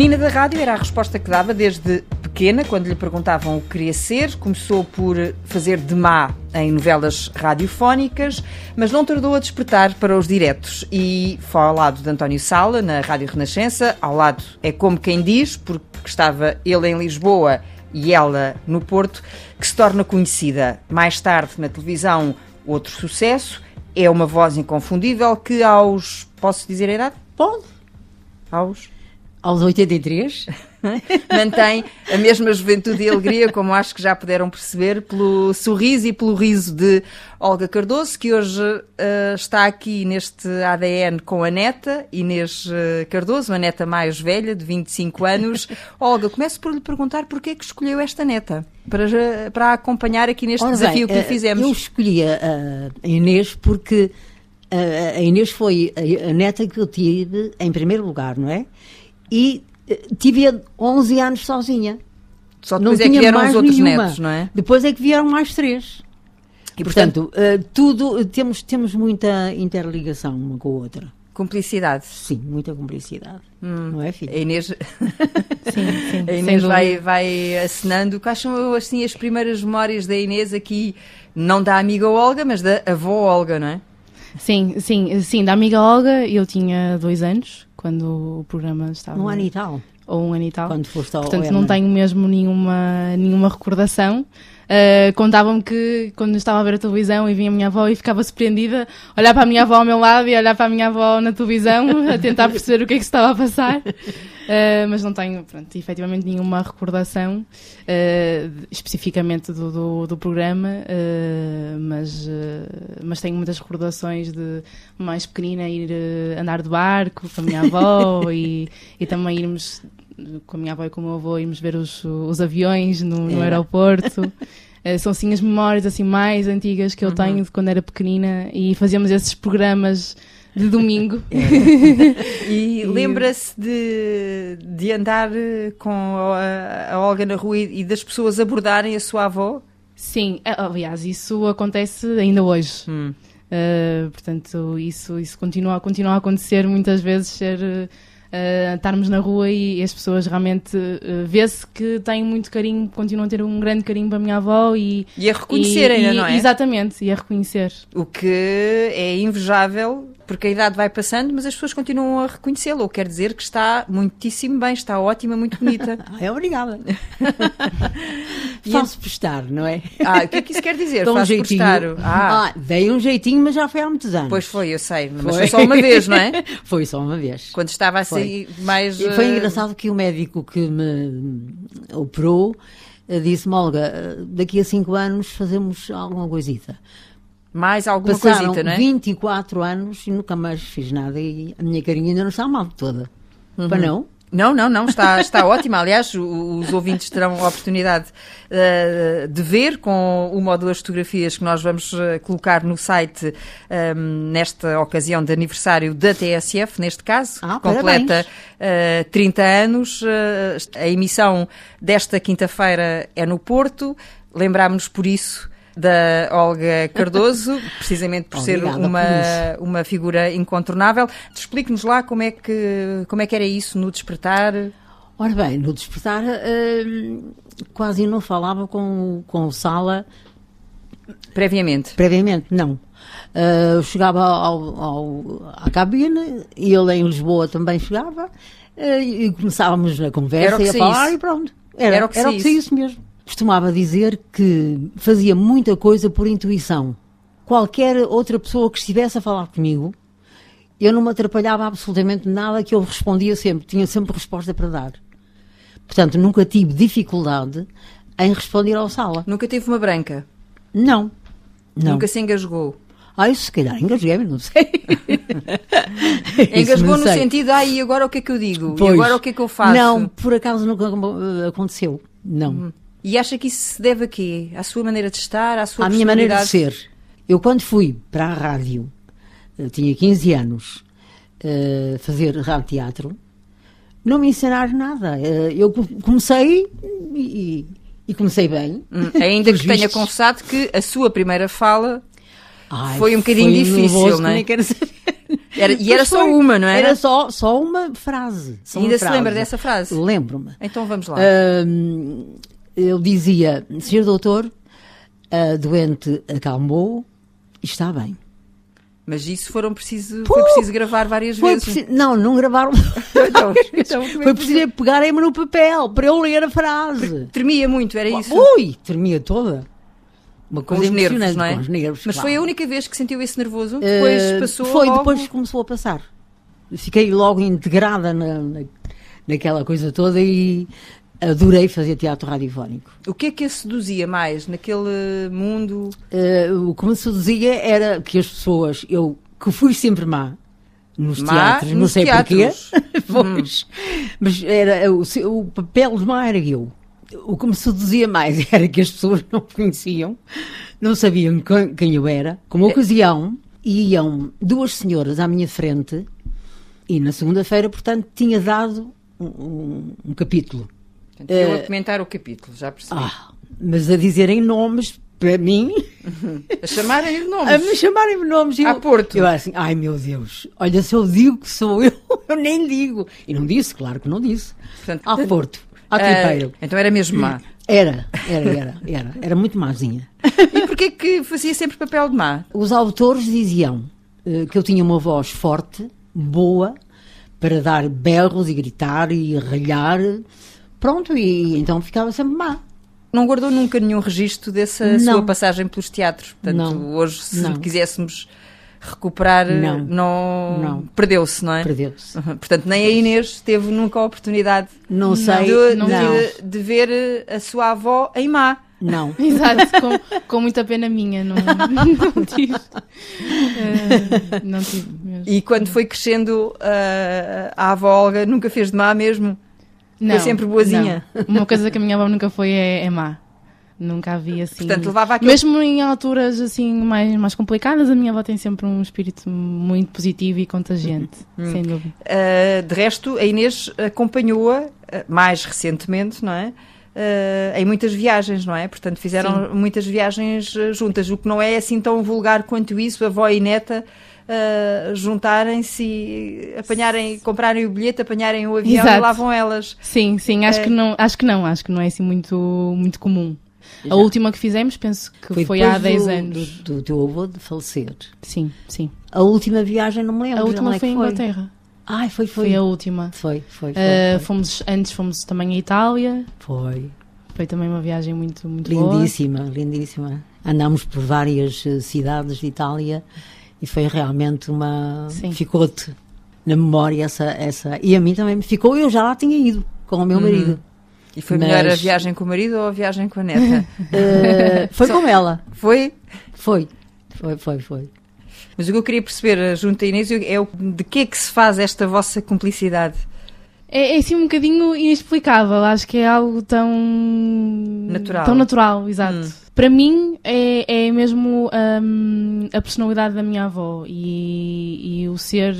Menina da rádio era a resposta que dava desde pequena, quando lhe perguntavam o que queria ser. Começou por fazer de má em novelas radiofónicas, mas não tardou a despertar para os diretos. E foi ao lado de António Sala, na Rádio Renascença. Ao lado é como quem diz, porque estava ele em Lisboa e ela no Porto, que se torna conhecida. Mais tarde, na televisão, outro sucesso. É uma voz inconfundível que aos. Posso dizer a idade? Pode. Aos aos 83. Mantém a mesma juventude e alegria, como acho que já puderam perceber, pelo sorriso e pelo riso de Olga Cardoso, que hoje uh, está aqui neste ADN com a neta, Inês uh, Cardoso, uma neta mais velha, de 25 anos. Olga, começo por lhe perguntar porquê é que escolheu esta neta para, para acompanhar aqui neste Ora desafio bem, que lhe eh, fizemos. Eu escolhi a, Inês porque a, Inês foi a neta que eu tive em primeiro lugar, não é? E eh, tive 11 anos sozinha. Só depois não é que vieram os outros nenhuma. netos, não é? Depois é que vieram mais três. E, portanto, portanto uh, tudo, temos, temos muita interligação uma com a outra. Cumplicidade. Sim, muita cumplicidade. Hum. Não é, filha? A Inês, sim, sim, a Inês vai, vai acenando. Quais são assim, as primeiras memórias da Inês aqui, não da amiga Olga, mas da avó Olga, não é? Sim, sim, sim, da amiga Olga eu tinha dois anos quando o programa estava. Um ano e tal. Ou um ano e tal. Quando foste ao Portanto, não tenho mesmo nenhuma, nenhuma recordação. Uh, Contavam-me que quando estava a ver a televisão e vinha a minha avó e ficava surpreendida, olhar para a minha avó ao meu lado e olhar para a minha avó na televisão a tentar perceber o que é que se estava a passar. Uh, mas não tenho, pronto, efetivamente nenhuma recordação uh, especificamente do, do, do programa, mas, mas tenho muitas recordações de mais pequenina ir andar de barco com a minha avó e, e também irmos com a minha avó e com o meu avô irmos ver os, os aviões no, no aeroporto. Uh, são sim as memórias assim mais antigas que eu uhum. tenho de quando era pequenina e fazíamos esses programas de domingo. É. e, lembra-se de, de andar com a, a Olga na rua e, e, das pessoas abordarem a sua avó? Sim, aliás, isso acontece ainda hoje. Hum. Uh, portanto, isso, isso continua, continua a acontecer muitas vezes, ser uh, estarmos na rua e as pessoas realmente uh, vê-se que têm muito carinho, continuam a ter um grande carinho para a minha avó e, e a reconhecer ainda, não é? Exatamente, e a reconhecer. O que é invejável porque a idade vai passando, mas as pessoas continuam a reconhecê-la, o que quer dizer que está muitíssimo bem, está ótima, muito bonita. é obrigada. Faço prestar, não é? Ah, o que é que isso quer dizer? Faço um jeitinho. Ah. ah, dei um jeitinho, mas já foi há muitos anos. Pois foi, eu sei, mas foi, foi só uma vez, não é? foi só uma vez. Quando estava assim foi. mais. E foi uh... engraçado que o médico que me operou eh, disse-me, Olga, eh, daqui a cinco anos fazemos alguma coisita. Mais alguma Passaram coisita, não é? 24 anos e nunca mais fiz nada e a minha carinha ainda não está mal toda. Uhum. Para não? Não, não, não, está, está ótima. Aliás, os ouvintes terão a oportunidade uh, de ver com uma ou duas fotografias que nós vamos uh, colocar no site um, ehm, nesta ocasião de aniversário da TSF, neste caso, ah, completa uh, 30 anos. Uh, a emissão desta quinta-feira é no Porto. Lembrámos-nos por isso da Olga Cardoso, precisamente por ser uma, por uma figura incontornável. Explique-nos lá como é, que, como é que era isso no despertar. Ora bem, no despertar uh, quase não falava com, com o Sala. Previamente? Previamente, não. Uh, chegava ao, ao, à cabine e ele em Lisboa também chegava uh, e começávamos a conversa e a falar e pronto. Era, era o que, era o que isso mesmo costumava dizer que fazia muita coisa por intuição. Qualquer outra pessoa que estivesse a falar comigo, eu não me atrapalhava absolutamente nada que eu respondia sempre, tinha sempre resposta para dar. Portanto, nunca tive dificuldade em responder ao sala. Nunca teve uma branca? Não. não. Nunca se engasgou? Ah, isso se calhar engasguei-me, não sei. Engasgou no sei. sentido, ah, e agora o que é que eu digo? Pois, e agora o que é que eu faço? Não, por acaso nunca aconteceu. Não. Hum. E acha que isso se deve a quê? À sua maneira de estar, à sua À minha maneira de ser. Eu, quando fui para a rádio, eh, tinha 15 anos, uh, fazer rádio-teatro, não me ensinaram nada. Uh, eu comecei e, e comecei bem. Hum, ainda que tenha confessado que a sua primeira fala Ai, foi um bocadinho difícil, não é? Era, e era só uma, não era? Era só, só uma frase. Só Ainda uma se lembra dessa frase? Lembro-me. Então vamos lá. Uh, eu dizia, senhor doutor, a doente acalmou e está bem. Mas isso foram preciso, foi preciso gravar várias vezes. Preciso, não, não gravaram. então, então, foi preciso pegarem-me no papel para eu ler a frase. Tremia muito, era isso? Ui, tremia toda. Uma com os nervos, não é? Com os nervos, Mas claro. foi a única vez que sentiu esse nervoso? Depois uh, passou Foi, logo... depois começou a passar. Fiquei logo integrada na, na, naquela coisa toda e adorei fazer teatro radiofónico. O que é que a seduzia mais naquele mundo? Uh, o que me seduzia era que as pessoas, eu que fui sempre má nos má teatros, nos não sei teatros. porquê, pois, hum. mas era, o, o papel de má era eu. O que me seduzia mais era que as pessoas não me conheciam, não sabiam quem eu era. Como ocasião, iam duas senhoras à minha frente e na segunda-feira, portanto, tinha dado um, um, um capítulo. Portanto, eu uh, a comentar o capítulo, já percebi. Ah, mas a dizerem nomes para mim. A chamarem nomes. A me chamarem nomes. A Eu, Porto. Eu assim, ai meu Deus, olha, se eu digo que sou eu, eu nem digo. E não disse, claro que não disse. Portanto, a Porto, a Tripeiro. Uh, então era mesmo má. Era, era, era, era. Era muito mázinha. E porquê que fazia sempre papel de má? Os autores diziam uh, que eu tinha uma voz forte, boa, para dar berros e gritar e ralhar. Pronto, e então ficava sempre má. Não guardou nunca nenhum registro dessa Não. sua passagem pelos teatros. Portanto, Não. hoje, se Não. quiséssemos recuperar, Não. não, Não. perdeu-se, não é? Perdeu-se. Uhum. Portanto, nem a Inês teve nunca a oportunidade Não sei, de, não. de- de ver a sua avó em má. Não. Exato, com, com muita pena minha, não, não tive. Eh, não tive mesmo. E quando foi crescendo, ah, a avó Olga nunca fez de má mesmo. Não, sempre boazinha. não. Uma coisa que a minha avó nunca foi é, é má. Nunca havia assim. Portanto, levava aquele... Mesmo em alturas assim mais, mais complicadas, a minha avó tem sempre um espírito muito positivo e contagiante, Hum. sem dúvida. Uh, de resto, a Inês acompanhou-a uh, mais recentemente, não é? Uh, em muitas viagens, não é? Portanto, fizeram muitas viagens juntas, o que não é assim tão vulgar quanto isso, avó e neta uh, juntarem-se e apanharem, comprarem o bilhete, apanharem o avião e Exato. lá vão elas. Sim, sim, acho É. que não, acho que não, acho que não é assim muito, muito comum. Já. A última que fizemos, penso que foi, há depois 10 do- anos. Do, do teu avô de falecer. Sim, sim. A última viagem não me lembro. A última é foi em Inglaterra. Ai, foi, foi. Foi a última. Foi, foi, foi. Uh, foi. fomos, antes fomos também à Itália. Foi. Foi também uma viagem muito, muito boa. Lindíssima, lindíssima. Andámos por várias eh, cidades de Itália e foi realmente uma. Ficou-te na memória essa, essa. E a mim também me ficou, eu já lá tinha ido com o meu Uhum. marido. E foi Mas- melhor a viagem com o marido ou a viagem com a neta? Eh, foi Só- com ela. foi? Foi. Foi, foi, foi. Mas o que eu queria perceber, uh, junto a Inês, é o, de que é que se faz esta vossa cumplicidade? É, é assim um bocadinho inexplicável. Acho que é algo tão. Natural. Tão natural, exato. Hum. Para mim é, é mesmo hum, a personalidade da minha avó e, e o ser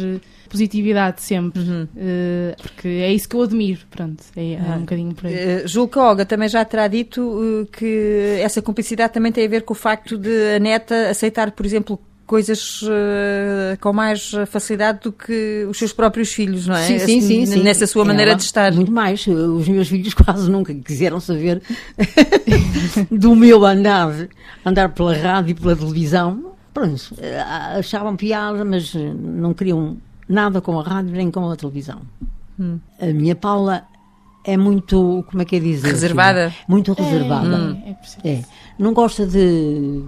positividade sempre. Uhum. Eh, porque é isso que eu admiro. Pronto, é, é um bocadinho por aí. Uh, julgo que a Olga também já terá dito uh, que essa cumplicidade também tem a ver com o facto de a neta aceitar, por exemplo, coisas uh, com mais facilidade do que os seus próprios filhos, não é? Sim, sim, sim, sim. Nessa sua maneira Ela, de estar. Muito mais. Os meus filhos quase nunca quiseram saber do meu andar, andar pela rádio e pela televisão. Pronto, eh, achavam piada, mas eh, não queriam nada com a rádio nem com a televisão. Hum. A minha Paula é muito, como é que é dizer? Reservada? filha? Muito reservada. É, é preciso. É. Não gosta de,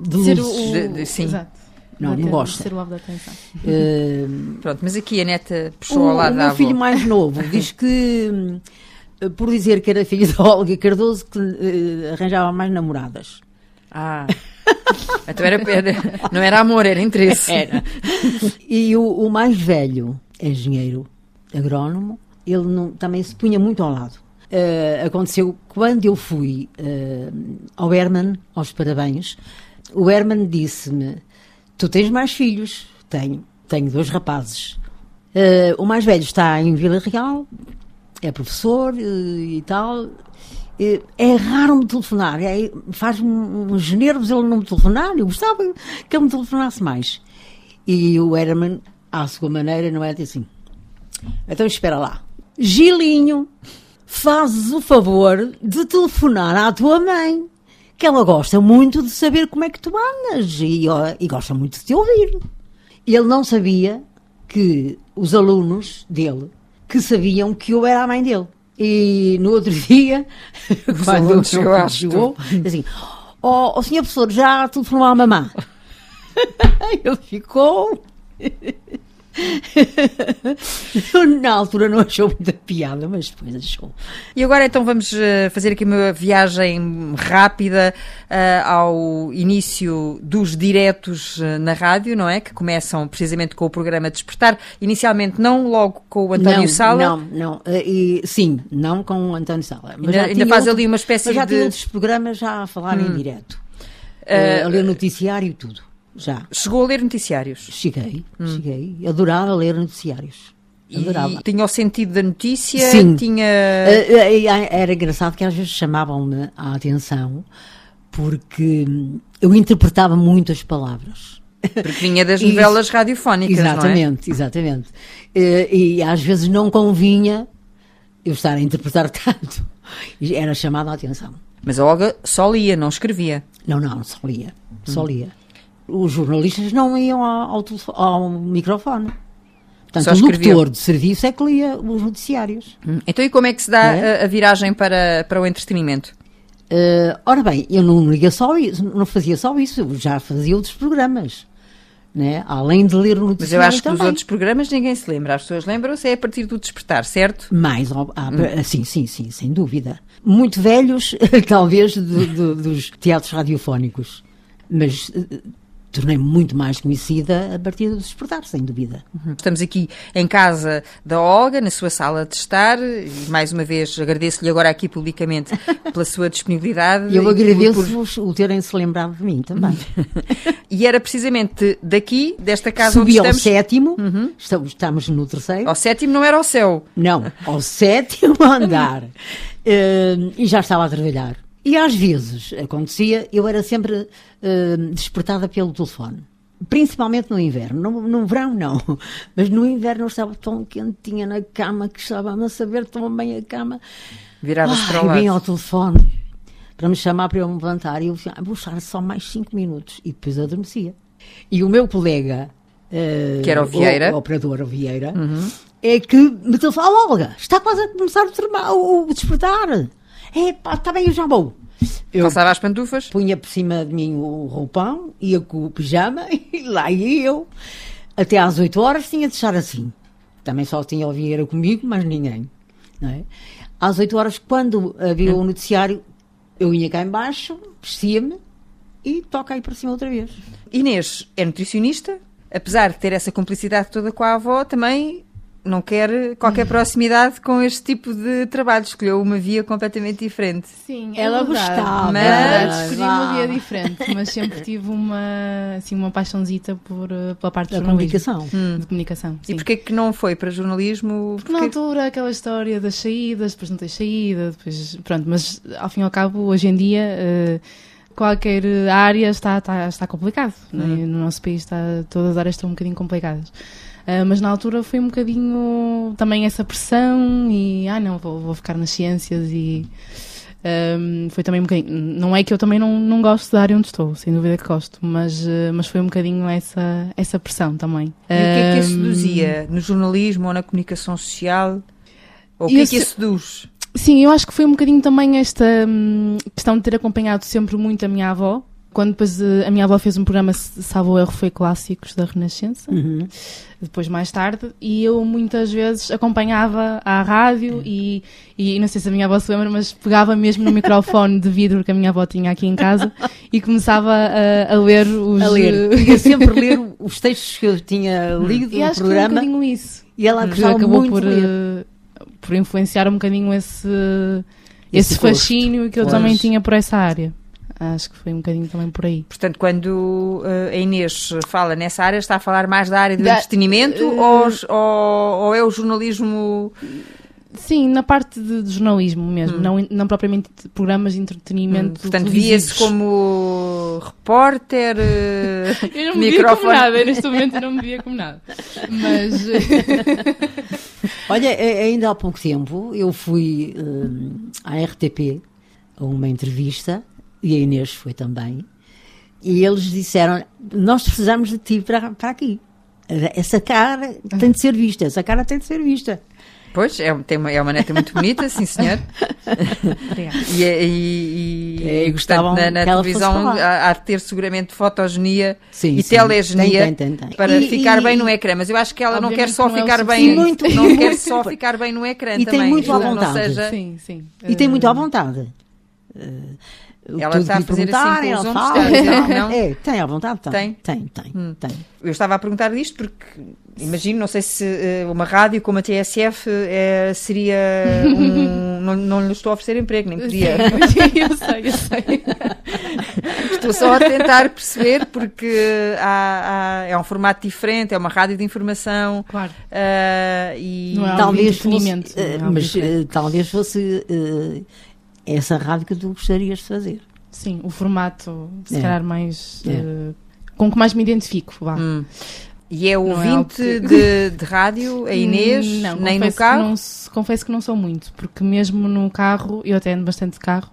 de Ser luzes. o, De- de- sim. Exato. Não, Da não gosta. Ser o alvo da atenção. Eh, Pronto, mas aqui a neta puxou O, ao lado o da meu avó. filho mais novo diz que, hum, por dizer que era filho da Olga Cardoso, que eh, arranjava mais namoradas. Ah. então era, era- não era amor, era interesse. Era. E o, o mais velho, engenheiro agrónomo, ele não- também se punha muito ao lado. Eh, aconteceu quando eu fui eh, ao Herman, aos parabéns, o Herman disse-me: Tu tens mais filhos? Tenho. Tenho dois rapazes. Eh, o mais velho está em Vila Real, é professor e tal. é raro me telefonar, é, faz-me uns nervos ele não me telefonar, eu gostava que ele me telefonasse mais. E o Herman, à sua maneira, não é assim. Então espera lá. Gilinho, fazes o favor de telefonar à tua mãe, que ela gosta muito de saber como é que tu andas e, e gosta muito de te ouvir. Ele não sabia que os alunos dele, que sabiam que eu era a mãe dele. E no outro dia, quando chegou, chegou assim, ó oh, senhor professor, já telefonou à mamã? Ele ficou... Na altura não achou muita piada, mas depois achou. E agora então vamos eh, fazer aqui uma viagem rápida uh, ao início dos diretos eh, na rádio, não é? Que começam precisamente com o programa Despertar. Inicialmente não logo com o António não, Sala. Não, não. E, sim, não com o António Sala. Mas ainda, ainda faz outro, ali uma espécie já de... tinha outros programas já a falar hum. em direto. Uh, a ler noticiário e tudo já. Chegou a ler noticiários? Cheguei, hum. cheguei. Adorava ler noticiários. Adorava. E tinha o sentido da notícia? Sim. Tinha... Eh, eh, era engraçado que às vezes chamavam-me a atenção porque eu interpretava muito as palavras. Porque vinha das novelas Isso. radiofónicas, exatamente, é? Exatamente, e, eh, e às vezes não convinha eu estar a interpretar tanto. Era chamada a atenção. Mas a Olga só lia, não escrevia? Não, não, só lia. Só hum. lia os jornalistas não iam ao, ao, ao microfone. Portanto, o locutor de serviço é que lia os noticiários. Hum. Então, e como é que se dá é? a, a, viragem para, para o entretenimento? Uh, ora bem, eu não lia só isso, não fazia só isso, eu já fazia outros programas. Né? Além de ler o noticiário Mas eu acho também. que os outros programas ninguém se lembra. As pessoas lembram-se é a partir do despertar, certo? Mais, ah, hum. sim, sim, sim, sem dúvida. Muito velhos, talvez, do, do, dos teatros radiofónicos. Mas tornei-me muito mais conhecida a partir do despertar, sem dúvida. Uhum. Estamos aqui em casa da Olga, na sua sala de estar, e mais uma vez agradeço-lhe agora aqui publicamente pela sua disponibilidade. Eu agradeço-vos por... o terem-se lembrado de mim também. e era precisamente daqui, desta casa Subi onde estamos... ao sétimo, uhum. estamos, estamos no terceiro. Ao sétimo não era ao céu. Não, ao sétimo andar. uh, e já estava a trabalhar. E às vezes acontecia, eu era sempre uh, despertada pelo telefone. Principalmente no inverno. No, no, verão, não. Mas no inverno eu estava tão quentinha na cama que estava a saber tão bem a cama. Viravas para o lado. E vinha ao telefone para me chamar para eu me levantar. E eu dizia, ah, vou estar só mais cinco minutos. E depois adormecia. E o meu colega, uh, que era o Vieira, o, o operador Vieira, uhum. é que me telefona, oh, Olga, está quase a começar o, o despertar. É pá, está bem, eu já vou. Eu Passava as pantufas? Punha por cima de mim o roupão, ia com o pijama e lá ia eu. Até às 8 horas tinha de estar assim. Também só tinha o Vieira comigo, mas ninguém. Não é? Às 8 horas, quando havia o noticiário, eu ia cá embaixo, vestia-me e toca aí para cima outra vez. Inês é nutricionista, apesar de ter essa cumplicidade toda com a avó, também não quer qualquer hum. proximidade com este tipo de trabalho. Escolheu uma via completamente diferente. Sim, é ela gostava. Mas escolhi uma via diferente, mas sempre tive uma, assim, uma paixãozita por, eh, pela parte da comunicação. Hum. De comunicação sim. E porquê que não foi para jornalismo? Porque na altura aquela história das saídas, depois não ter saída, depois pronto, mas ao fim e ao cabo, hoje em dia. Uh, qualquer área está, está, está complicado. Né? Hum. Né? No nosso país está, todas as áreas estão um bocadinho complicadas. Uh, mas na altura foi um bocadinho também essa pressão e, ah não, vou, vou ficar nas ciências e um, foi também um bocadinho. Não é que eu também não, não gosto da área onde estou, sem dúvida que gosto, mas, uh, mas foi um bocadinho essa, essa pressão também. E o que é que a seduzia? No jornalismo ou na comunicação social? Ou o que é que a seduz? Sim, eu acho que foi um bocadinho também esta hum, questão de ter acompanhado sempre muito a minha avó. Quando depois uh, a minha avó fez um programa, salvo erro, foi Clássicos da Renascença. Uhum depois mais tarde, e eu muitas vezes acompanhava à rádio e, e não sei se a minha avó se lembra, mas pegava mesmo no microfone de vidro que a minha avó tinha aqui em casa e começava a, a ler os... A ler. Ia sempre ler os textos que eu tinha lido e no acho programa. Que um isso. E ela acabou muito por, por influenciar um bocadinho esse, esse, esse fascínio que eu pois. também tinha por essa área. Acho que foi um bocadinho também por aí. Portanto, quando uh, a Inês fala nessa área, está a falar mais da área do da, entretenimento uh, ou, ou, ou, é o jornalismo Sim, na parte de, de jornalismo mesmo, hum. não, não propriamente programas de entretenimento. Hum, portanto, via-se como repórter. eu não me via como nada, neste momento não me via como nada. Mas. Olha, ainda há pouco tempo eu fui uh, à RTP a uma entrevista e a Inês foi também. E eles disseram: Nós precisamos de ti para, para aqui. Essa cara tem de ser vista, essa cara tem de ser vista. Pois, é, tem uma, é uma neta muito bonita, sim senhor. e, e, e, é, e gostavam na, na televisão há, de ter seguramente fotogenia sim, e sim. telegenia tem, tem, tem, para e, ficar bem no ecrã. Mas eu acho que ela não quer só não ficar é bem, muito, não quer só ficar bem no ecrã e também. tem muito à vontade. Seja... Sim, sim. E tem muito à vontade. Uh, ela está a fazer assim com os ombros, não? É, tem à vontade, tem. Tem, tem, hum. tem. Eu estava a perguntar disto porque, imagino, não sei se uh, uma rádio como a TSF uh, eh, seria um... não, não lhe estou a oferecer emprego, nem podia. eu sei, eu sei. estou só a tentar perceber porque há, há, é um formato diferente, é uma rádio de informação. Claro. Uh, e não é talvez fosse, uh, mas talvez fosse essa rádio que tu gostarias de fazer. Sim, o formato, se é. calhar mais. É. Uh, com que mais me identifico. Vá. Hum. E é ouvinte é que... de, de rádio, a Inês, não, nem no carro? Que não, confesso que não sou muito, porque mesmo no carro, eu até ando bastante de carro,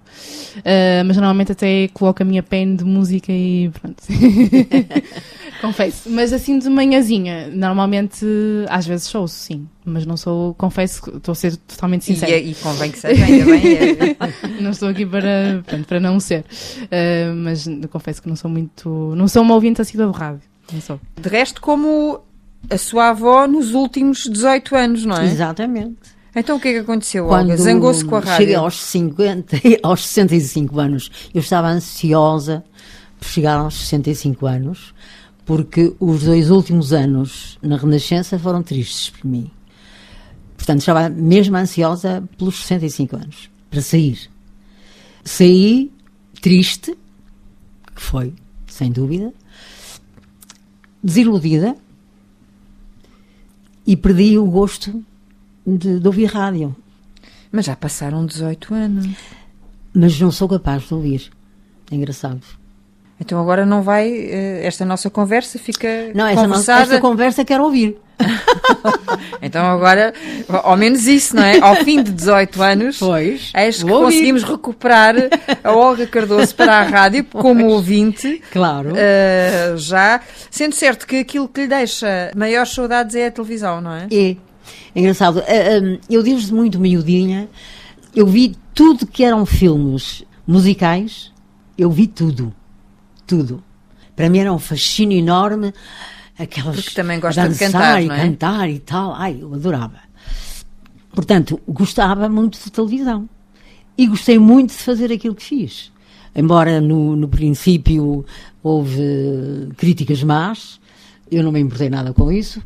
uh, mas normalmente até coloco a minha pen de música e pronto. confesso. Mas assim de manhãzinha, normalmente às vezes sou, sim. Mas não sou, confesso que estou a ser totalmente sincera. E, e convém que seja, ainda bem. É. não estou aqui para, pronto, para não ser. Uh, mas confesso que não sou muito. Não sou uma ouvinte assídua do rádio. De resto, como a sua avó nos últimos 18 anos, não é? Exatamente. Então o que é que aconteceu, Olga? Zangou-se com a rádio? Cheguei aos 50, aos 65 anos, eu estava ansiosa por chegar aos 65 anos, porque os dois últimos anos na Renascença foram tristes para mim. Portanto, estava mesmo ansiosa pelos 65 anos, para sair. Saí triste, que foi, sem dúvida, desiludida e perdi o gosto de, de, ouvir rádio. Mas já passaram 18 anos. Mas não sou capaz de ouvir. É engraçado. Então agora não vai, eh, esta nossa conversa fica Não, esta, nossa, esta conversa quero ouvir. então agora, ao menos isso, não é? Ao fim de 18 anos, pois, eis que conseguimos recuperar a Olga Cardoso para a rádio como pois, ouvinte. Claro. Uh, já, sendo certo que aquilo que lhe deixa maiores saudades é a televisão, não é? É. é engraçado. Uh, eu desde muito miudinha, eu vi tudo que eram filmes musicais, eu vi tudo tudo. Para mim era um fascínio enorme aquelas Porque também gosta de cantar, e é? cantar e tal. Ai, eu adorava. Portanto, gostava muito de televisão. E gostei muito de fazer aquilo que fiz. Embora no, no princípio houve críticas más, eu não me importei nada com isso.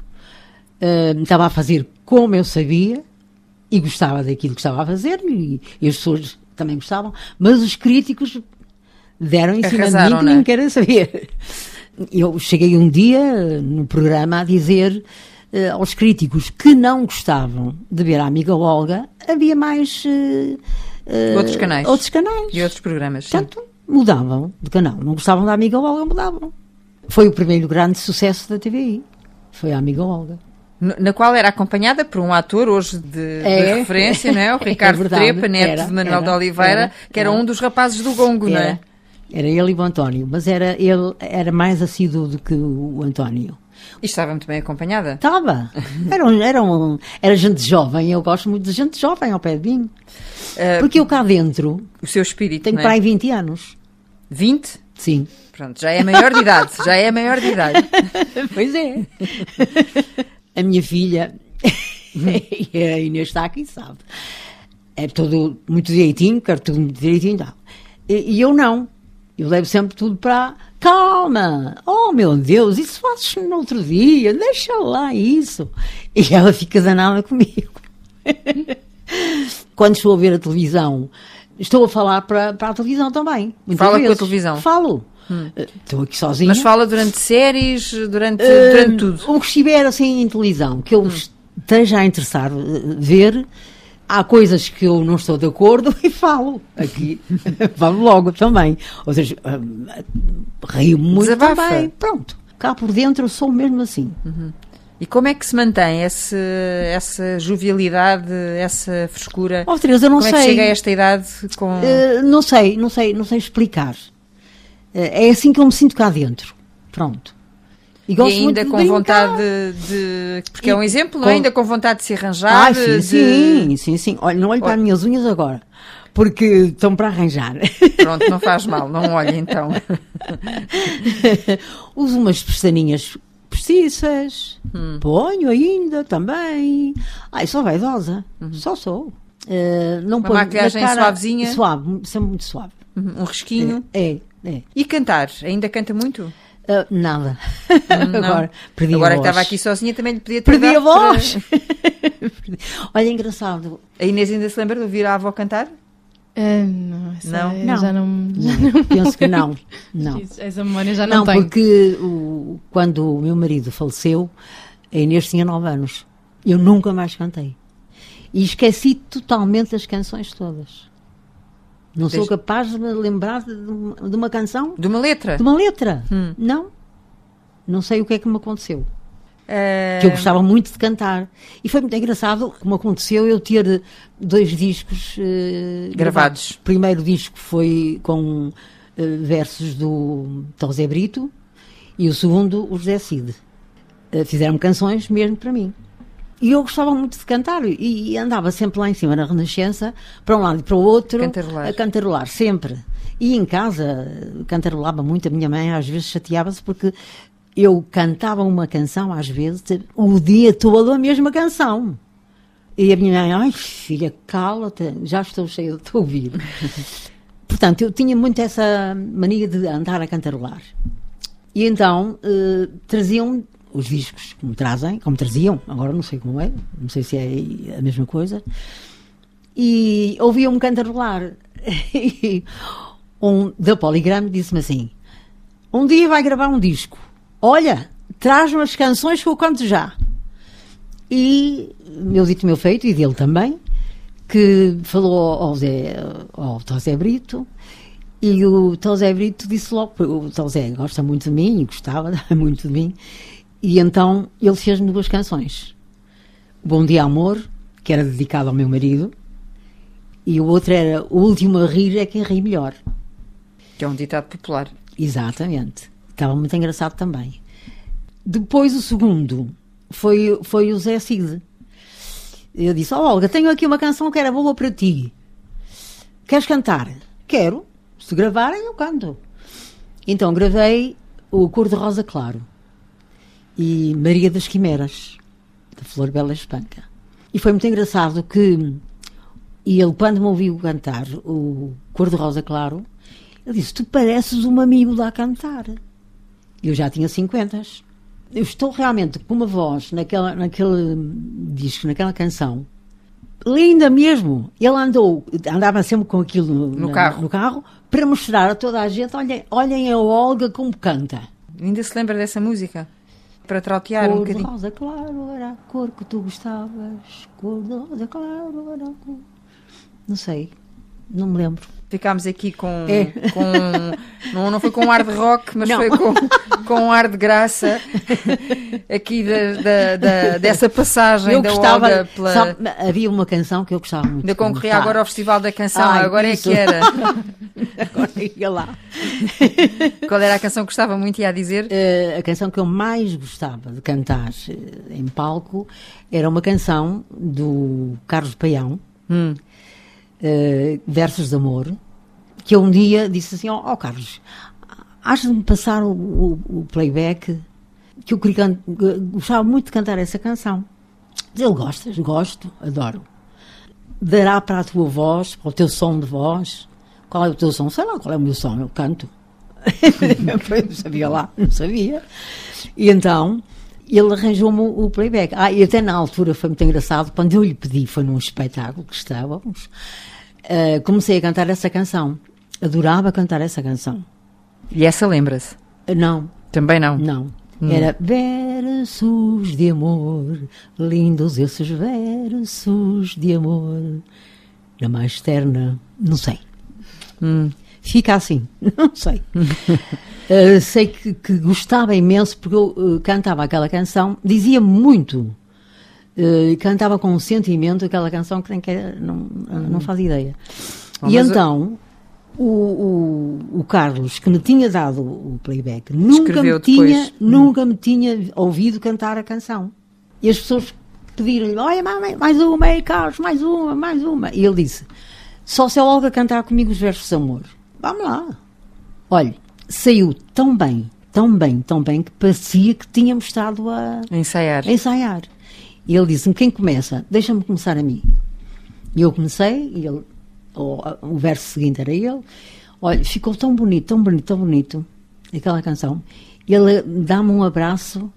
Uh, estava a fazer como eu sabia e gostava daquilo que estava a fazer e, e as pessoas também gostavam, mas os críticos deram em cima Arrasaram, de mim que nem é? querem saber. Eu cheguei um dia no programa a dizer uh, aos críticos que não gostavam de ver a amiga Olga, havia mais. Uh, uh, outros canais. Outros canais. E outros programas. Portanto, mudavam de canal. Não gostavam da amiga Olga, mudavam. Foi o primeiro grande sucesso da TVI. Foi a amiga Olga na qual era acompanhada por um ator hoje de, é, de referência, não é? O Ricardo é verdade, Trepa, neto era, de Manuel era, de Oliveira, era, que era, um dos rapazes do Gongo, não é? Era ele e o António, mas era, ele era mais assíduo do que o António. E estava muito bem acompanhada? Estava. Era, um, era, um, era gente jovem, eu gosto muito de gente jovem ao pé de mim. Uh, Porque eu cá dentro. O seu espírito. Tenho é? para aí 20 anos. 20? Sim. Pronto, já é maior de idade. já é maior de idade. pois é. A minha filha, e a Inês está aqui, sabe. É todo muito direitinho, quero tudo muito direitinho e tal. E eu não. Eu levo sempre tudo para. Calma! Oh meu Deus, isso fazes no outro dia, deixa lá isso. E ela fica danada comigo. Quando estou a ver a televisão, estou a falar para, para a televisão também. Fala vezes. com a televisão? Falo. Hum. Eh, estou aqui sozinha. Mas fala durante séries, durante, uh, durante tudo? O que estiver assim em televisão, que eu hum. esteja a interessar uh, ver, há coisas que eu não estou de acordo e falo. Aqui, falo logo também. Ou seja, um, rio muito Desabafa. também. Pronto. Cá por dentro eu sou mesmo assim. Uhum. E como é que se mantém esse, essa jovialidade, essa frescura? Oh, Teresa, eu não como sei. é que chega a esta idade com... Uh, não sei, não sei, não sei explicar. Uh, é assim que eu me sinto cá dentro. Pronto. E, e ainda com vontade de, Porque e é um exemplo, com... Ainda com vontade de se arranjar. Ah, sim, de... sim, sim, sim. Olha, não olho para as minhas unhas agora. Porque estão para arranjar. Pronto, não faz mal, não olhe então. Uso umas pestaninhas postiças, hum. ponho ainda também. Ai, sou vaidosa, uhum. só sou. Uh, não Uma maquilhagem cara, suavezinha? Suave, sempre muito suave. Uhum. Um risquinho? É, é, é. E cantar? Ainda canta muito? Uh, nada. Hum, agora perdi Agora a voz. que estava aqui sozinha também lhe podia ter Perdi a voz! Para... Olha, engraçado. A Inês ainda se lembra de ouvir a avó cantar? Uh, não, não? não. Já não, já não. Penso que não. não. Essa memória já não, não tenho. porque o, quando o meu marido faleceu, a Inês tinha 9 anos. Eu nunca mais cantei. E esqueci totalmente as canções todas. Não Deixa... sou capaz de me lembrar de uma, de uma, canção. De uma letra? De uma letra. Hum. Não. Não sei o que é que me aconteceu. É... Que eu gostava muito de cantar. E foi muito engraçado como aconteceu eu ter dois discos uh, gravados. gravados. O primeiro disco foi com uh, versos do Tosé Brito e o segundo o José Cid. Uh, fizeram canções mesmo para mim. E eu gostava muito de cantar e, andava sempre lá em cima na Renascença, para um lado e para o outro, cantarolar. a cantarolar, sempre. E em casa cantarolava muito, a minha mãe às vezes chateava-se porque eu cantava uma canção, às vezes, o dia todo a mesma canção. E a minha mãe, ai filha, cala-te, já estou cheia de te ouvir. Portanto, eu tinha muito essa mania de andar a cantarolar. E então eh, traziam os discos que me trazem, como traziam, agora não sei como é, não sei se é a mesma coisa, e ouvia-me cantarolar. Um da Poligram disse-me assim: Um dia vai gravar um disco, olha, traz-me as canções que eu canto já. E meu dito, meu feito, e dele também, que falou ao Zé, ao José Brito, e o José Brito disse logo, o José gosta muito de mim, e gostava muito de mim, e então ele fez-me duas canções. Bom Dia Amor, que era dedicado ao meu marido, e o outro era O Último a Rir é quem ri melhor. Que é um ditado popular. Exatamente. Estava muito engraçado também. Depois o segundo foi, foi o Zé Cid. Eu disse, oh, Olga, tenho aqui uma canção que era boa para ti. Queres cantar? Quero. Se gravarem, eu canto. Então gravei o Cor de Rosa Claro e Maria das Quimeras, da Flor Bela Espanca. E foi muito engraçado que e ele, quando me ouviu cantar o Cor de Rosa Claro, ele disse: Tu pareces um amigo a cantar. Eu já tinha 50. Eu estou realmente com uma voz naquela, naquele disco, naquela canção, linda mesmo. Ele andou, andava sempre com aquilo no, no na, carro. no carro para mostrar a toda a gente: olhem, olhem a Olga como canta. Ainda se lembra dessa música? Para trautear cor um bocadinho. Cor rosa claro era a cor que tu gostavas, cor de rosa claro era a cor... Não sei, não me lembro. Ficámos aqui com. É. com não, não foi com um ar de rock, mas não. foi com, com um ar de graça aqui da, da, da dessa passagem eu da gostava, Olga pela... Só, havia uma canção que eu gostava muito. Ainda concorria agora ao Festival da Canção, Ai, agora isso. é que era. agora ia lá. Qual era a canção que gostava muito e a dizer? Uh, a canção que eu mais gostava de cantar uh, em palco era uma canção do Carlos Paião. Hum uh, versos de amor, que eu um dia disse assim, ó oh, oh, Carlos, has de me passar o, o, o playback, que eu queria, gostava muito de cantar essa canção. Ele gostas? Gosto, adoro. Dará para a tua voz, para o teu som de voz. Qual é o teu som? Sei lá qual é o meu som, eu canto. não sabia lá, não sabia. E então, ele arranjou-me o playback. Ah, e até na altura foi muito engraçado, quando eu lhe pedi, foi num espetáculo que estávamos, uh, comecei a cantar essa canção. Adorava cantar essa canção. E essa lembra-se? Uh, não. Também não? Não. Hum. Era versos de amor, lindos esses versos de amor. Na mais terna, não sei. Hum. Fica assim, não sei. uh, sei que, que, gostava imenso porque eu uh, cantava aquela canção, dizia muito. Uh, cantava com um sentimento aquela canção que nem quer, não, não faz ideia. Oh, e então, o, o, o, Carlos, que me tinha dado o playback, nunca me, tinha, nunca me tinha ouvido cantar a canção. E as pessoas pediram-lhe: Olha, mais uma, aí, Carlos, mais uma, mais uma. E ele disse: Só se a Olga cantar comigo os versos de amor. Vamos lá. Olha, saiu tão bem, tão bem, tão bem, que parecia que tínhamos estado a, ensaiar. A ensaiar. E ele disse-me: Quem começa? Deixa-me começar a mim. E eu comecei, e ele ou, o verso seguinte era ele. Olha, ficou tão bonito, tão bonito, tão bonito, aquela canção. Ele dá-me um abraço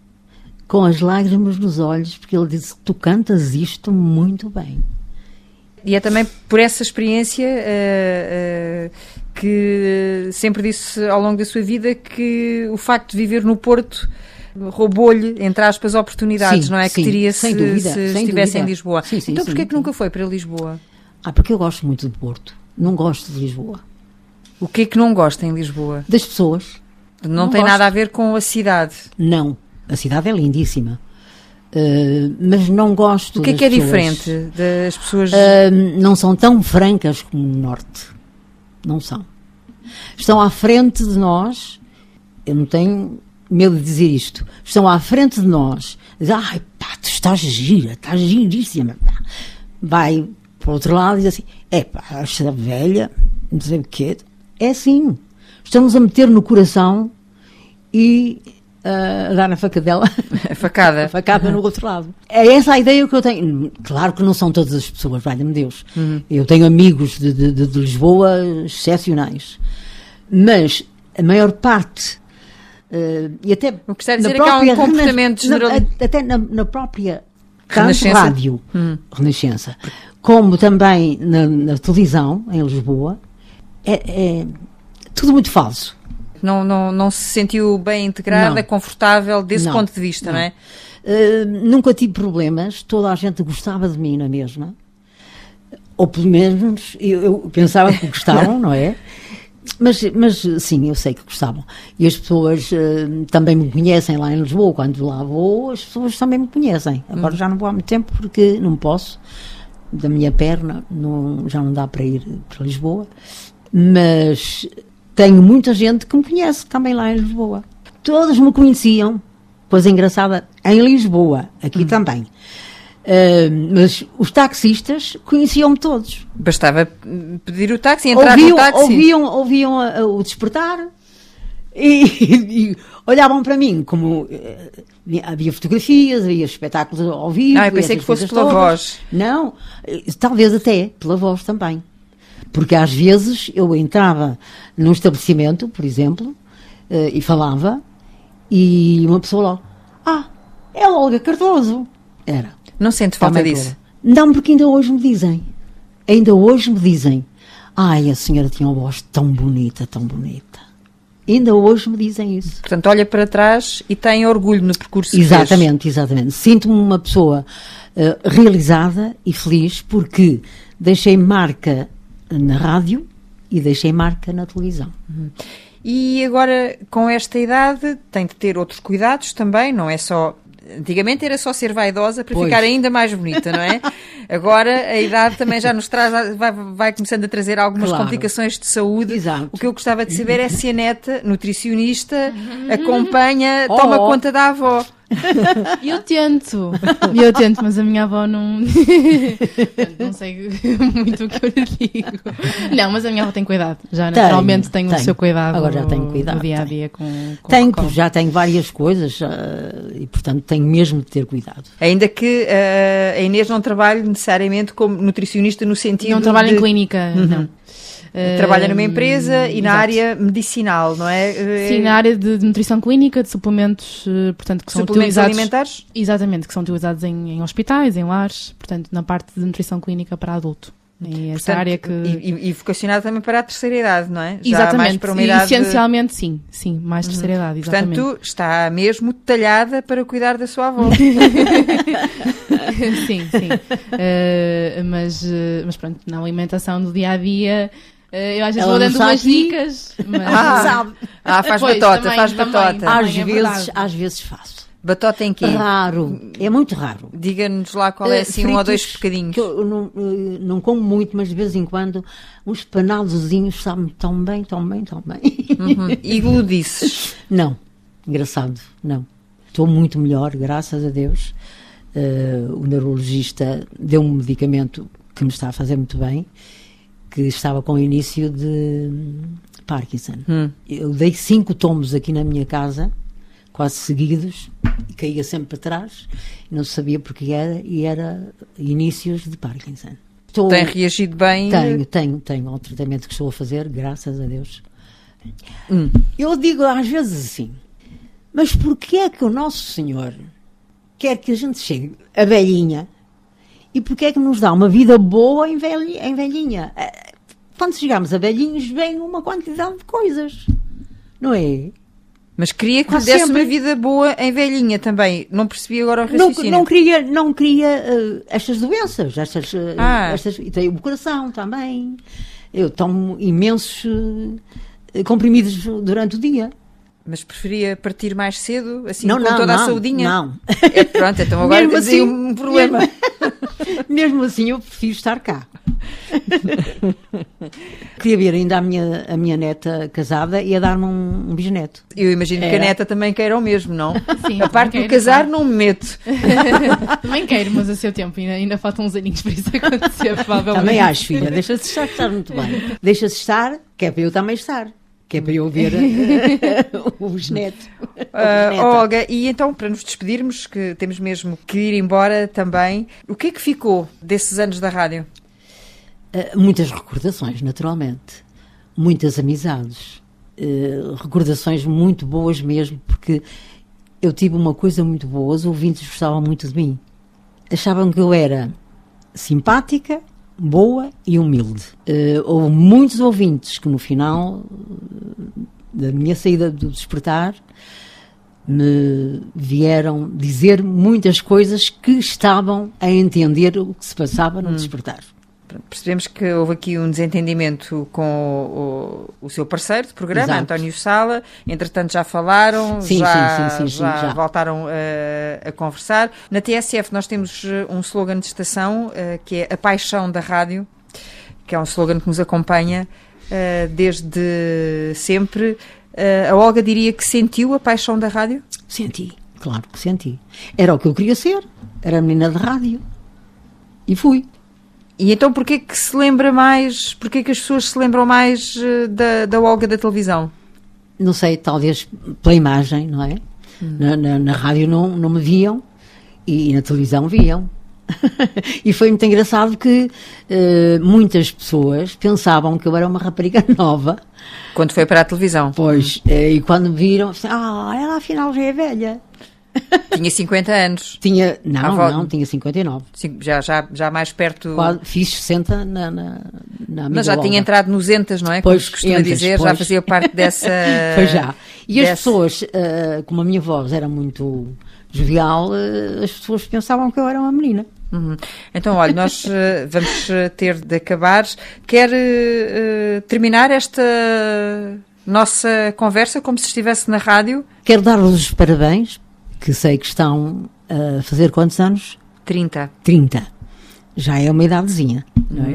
com as lágrimas nos olhos, porque ele disse: Tu cantas isto muito bem. E é também por essa experiência uh, uh, que sempre disse ao longo da sua vida que o facto de viver no Porto roubou-lhe, entre aspas, oportunidades, sim, não é? Sim, que teria se, dúvida, se estivesse dúvida. em Lisboa. Sim, então porquê que nunca foi para Lisboa? Ah, porque eu gosto muito de Porto. Não gosto de Lisboa. O que é que não gosta em Lisboa? Das pessoas. Não, não tem gosto. nada a ver com a cidade. Não. A cidade é lindíssima. Uh, mas não gosto. O que é que é pessoas. diferente das pessoas? Uh, não são tão francas como no Norte. Não são. Estão à frente de nós. Eu não tenho medo de dizer isto. Estão à frente de nós. Dizem, ai pá, tu estás gira, estás giríssima. Vai para o outro lado e diz assim: é pá, esta velha, não sei o quê. É assim. Estamos a meter no coração e a dar na facadela. A facada. a facada no outro lado. É essa a ideia que eu tenho. Claro que não são todas as pessoas, valha-me Deus. Uhum. Eu tenho amigos de, de, de, Lisboa excepcionais. Mas a maior parte. Uh, e até o que está a dizer é que há um comportamento general... até na, na própria Renascença. rádio hum. Renascença como também na, na televisão, em Lisboa, é, é, tudo muito falso. Não, não, não se sentiu bem integrada, não. confortável desse não, ponto de vista, não, não é? Uh, nunca tive problemas, toda a gente gostava de mim na mesma. Ou pelo menos eu, eu pensava que gostavam, não é? Mas, mas sim, eu sei que gostavam. E as pessoas uh, também me conhecem lá em Lisboa. Quando lá vou, as pessoas também me conhecem. Agora hum. já não vou há muito tempo porque não posso da minha perna, não, já não dá para ir para Lisboa, mas tenho muita gente que me conhece também lá em Lisboa. Todos me conheciam, coisa engraçada, em Lisboa, aqui hum. também. Uh, mas os taxistas conheciam-me todos. Bastava pedir o táxi, entrar ouviam, no táxi. Ouviam, ouviam a, a, o despertar e, e, olhavam para mim como eh, havia fotografias, havia espetáculos ao vivo. Ah, eu pensei que fosse pela todas. voz. Não, eh, talvez até pela voz também. Porque às vezes eu entrava num estabelecimento, por exemplo, eh, e falava, e uma pessoa lá, ah, é Olga Cardoso. Era. Não sente falta também disso? Não, porque ainda hoje me dizem. Ainda hoje me dizem. Ai, a senhora tinha uma voz tão bonita, tão bonita. Ainda hoje me dizem isso. Portanto, olha para trás e tem orgulho no percurso Exatamente, exatamente. Sinto-me uma pessoa uh, realizada e feliz porque deixei marca na rádio e deixei marca na televisão. Uhum. E agora, com esta idade, tem de ter outros cuidados também, não é só Antigamente era só ser vaidosa para pois. ficar ainda mais bonita, não é? Agora a idade também já nos traz, vai, vai começando a trazer algumas claro. complicações de saúde. Exato. O que eu gostava de saber é se a neta, nutricionista, acompanha, oh, toma oh. conta da avó. Eu tento, eu tento, mas a minha avó não. não sei muito o que eu lhe digo. Não, mas a minha avó tem cuidado. Já tem, naturalmente tem, tem, o seu cuidado. Agora já tenho cuidado. No dia a dia com. com tenho, já tenho várias coisas uh, e, portanto, tenho mesmo de ter cuidado. Ainda que uh, a Inês não trabalhe necessariamente como nutricionista no sentido. Não trabalha de... em clínica, uhum. não. Trabalha numa empresa e na área medicinal, não é? Sim, na área de, de nutrição clínica, de suplementos, eh, portanto, que são suplementos utilizados... alimentares? Exatamente, que são utilizados em, em hospitais, em lares, portanto, na parte de nutrição clínica para adulto. E essa Portanto, área que. E, e, vocacionada também para a terceira idade, não é? Já exatamente. Mais para uma idade... Essencialmente, sim. Sim, mais uhum. terceira idade, exatamente. Portanto, está mesmo talhada para cuidar da sua avó. sim, sim. Uh, mas, mas pronto, na alimentação do dia a dia. Uh, eu às vezes Ela vou dando umas aqui. dicas. Mas... Ah, ah, faz pois, batota, também, faz batota. Também, às, é vezes, às vezes faço. Batota em quê? Raro, é muito raro. Diga-nos lá qual é eh, assim um ou dois bocadinhos. eu não, uh, não, como muito, mas de vez em quando uns panadozinhos sabem tão bem, tão bem, tão bem. Uhum. E gludices? Não, engraçado, não. Estou muito melhor, graças a Deus. Uh, o neurologista deu um medicamento que me está a fazer muito bem, que estava com o início de Parkinson. Hum. Eu dei cinco tomos aqui na minha casa quase seguidos e caía sempre para trás, não sabia porque era e era inícios de Parkinson. Estou, Tem reagido bem? Tenho, tenho, tenho ao tratamento que estou a fazer, graças a Deus. Hum. Eu digo às vezes assim, mas porquê é que o Nosso Senhor quer que a gente chegue a velhinha e porquê é que nos dá uma vida boa em, velhinha? Em velhinha? Eh, quando chegamos a velhinhos vem uma quantidade de coisas, não é? Mas queria que lhe desse sempre... uma vida boa em velhinha também. Não percebi agora o raciocínio. Não, não queria, não queria uh, estas doenças. Estas, uh, ah. estas, e tenho o coração também. Eu tomo imensos uh, comprimidos durante o dia. Mas preferia partir mais cedo, assim, não, com não, toda não, a saudinha? Não. É, pronto, então agora mesmo assim, um problema. Mesmo, assim, eu prefiro estar cá. Queria ver ainda a minha, a minha neta casada e a dar-me um, um, bisneto. Eu imagino Era. que a neta também queira o mesmo, não? Sim, a parte do casar não me meto. também quero, mas a seu tempo ainda, ainda faltam uns aninhos para isso acontecer, provavelmente. Também acho, filha, deixa-se estar, estar muito bem. Deixa-se estar, que é para eu também estar que é para eu ver o bisneto. Uh, Olga, e então, para nos despedirmos, que temos mesmo que ir embora também, o que é que ficou desses anos da rádio? Uh, muitas recordações, naturalmente. Muitas amizades. Uh, recordações muito boas mesmo, porque eu tive uma coisa muito boa, os ouvintes gostavam muito de mim. Achavam que eu era simpática, boa e humilde. Uh, houve muitos ouvintes que no final da minha saída do despertar me vieram dizer muitas coisas que estavam a entender o que se passava no hum. despertar percebemos que houve aqui um desentendimento com o, o, seu parceiro de programa, Exato. António Sala. Entretanto, já falaram, sim, já, sim, sim, já, já, voltaram uh, a conversar. Na TSF, nós temos eh, um slogan de estação uh, que é A Paixão da Rádio, que é um slogan que nos acompanha desde sempre. a Olga diria que sentiu a paixão da rádio? Senti, claro que senti. Era o que eu queria ser, era menina de rádio. E fui. E então porquê que se lembra mais, porquê que as pessoas se lembram mais eh, da, da Olga da televisão? Não sei, talvez pela imagem, não é? Hum. Na, na, na, rádio não, não me viam e na televisão viam. e foi muito engraçado que uh, muitas pessoas pensavam que eu era uma rapariga nova. Quando foi para a televisão? Pois, uh, e quando viram, assim, ah, ela afinal já é velha. Tinha 50 anos. Tinha, não, não, tinha 59. Já, já, já mais perto. Quase, fiz 60 na, na, na Mas já tinha entrado nos entas, não é? Pois, Como costuma entas, dizer, pois. já fazia parte dessa. pois já. E dessa... as pessoas, uh, como a minha voz era muito jovial, uh, as pessoas pensavam que eu era uma menina. Uhum. Então, olha, nós uh, vamos ter de acabar. Quer terminar esta nossa conversa como se estivesse na rádio? Quero dar-vos os parabéns que sei que estão a fazer quantos anos? 30. 30. Já é uma idadezinha, não é?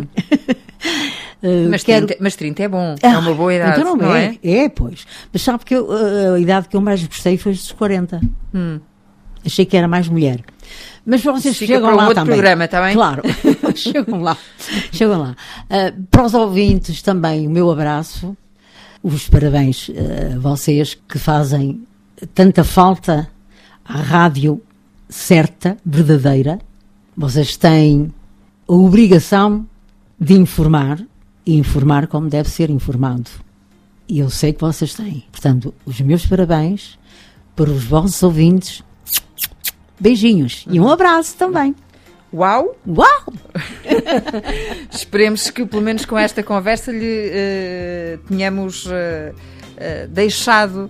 Uh, mas, quero... 30, mas 30 é bom, ah, é uma boa idade, então não, é, é? É, pois. Mas sabe que eu, a idade que eu mais gostei foi dos 40. Hum. Achei que era mais mulher. Mas vocês Fica chegam lá um também. programa, bem? Claro, chegam lá. Chegam lá. Uh, para os ouvintes também o meu abraço, os parabéns uh, a vocês que fazem tanta falta à rádio certa, verdadeira. Vocês têm a obrigação de informar e informar como deve ser informado. E eu sei que vocês têm. Portanto, os meus parabéns para os vossos ouvintes. Beijinhos e um abraço também. Uau! Uau! Esperemos que, pelo menos com esta conversa, lhe uh, tenhamos uh, uh, deixado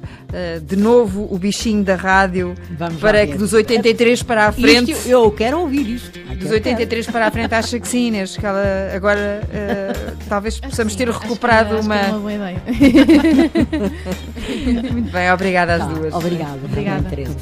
de novo o bichinho da rádio Vamos para que dos 83 para a frente. Isto, eu quero ouvir isto. Dos 83 quero. para a frente, acha que sim, Inês? Que ela agora talvez possamos ter recuperado acho uma. Que é uma boa ideia. Muito bem, obrigada às tá, duas. Obrigada, obrigada, Teresa.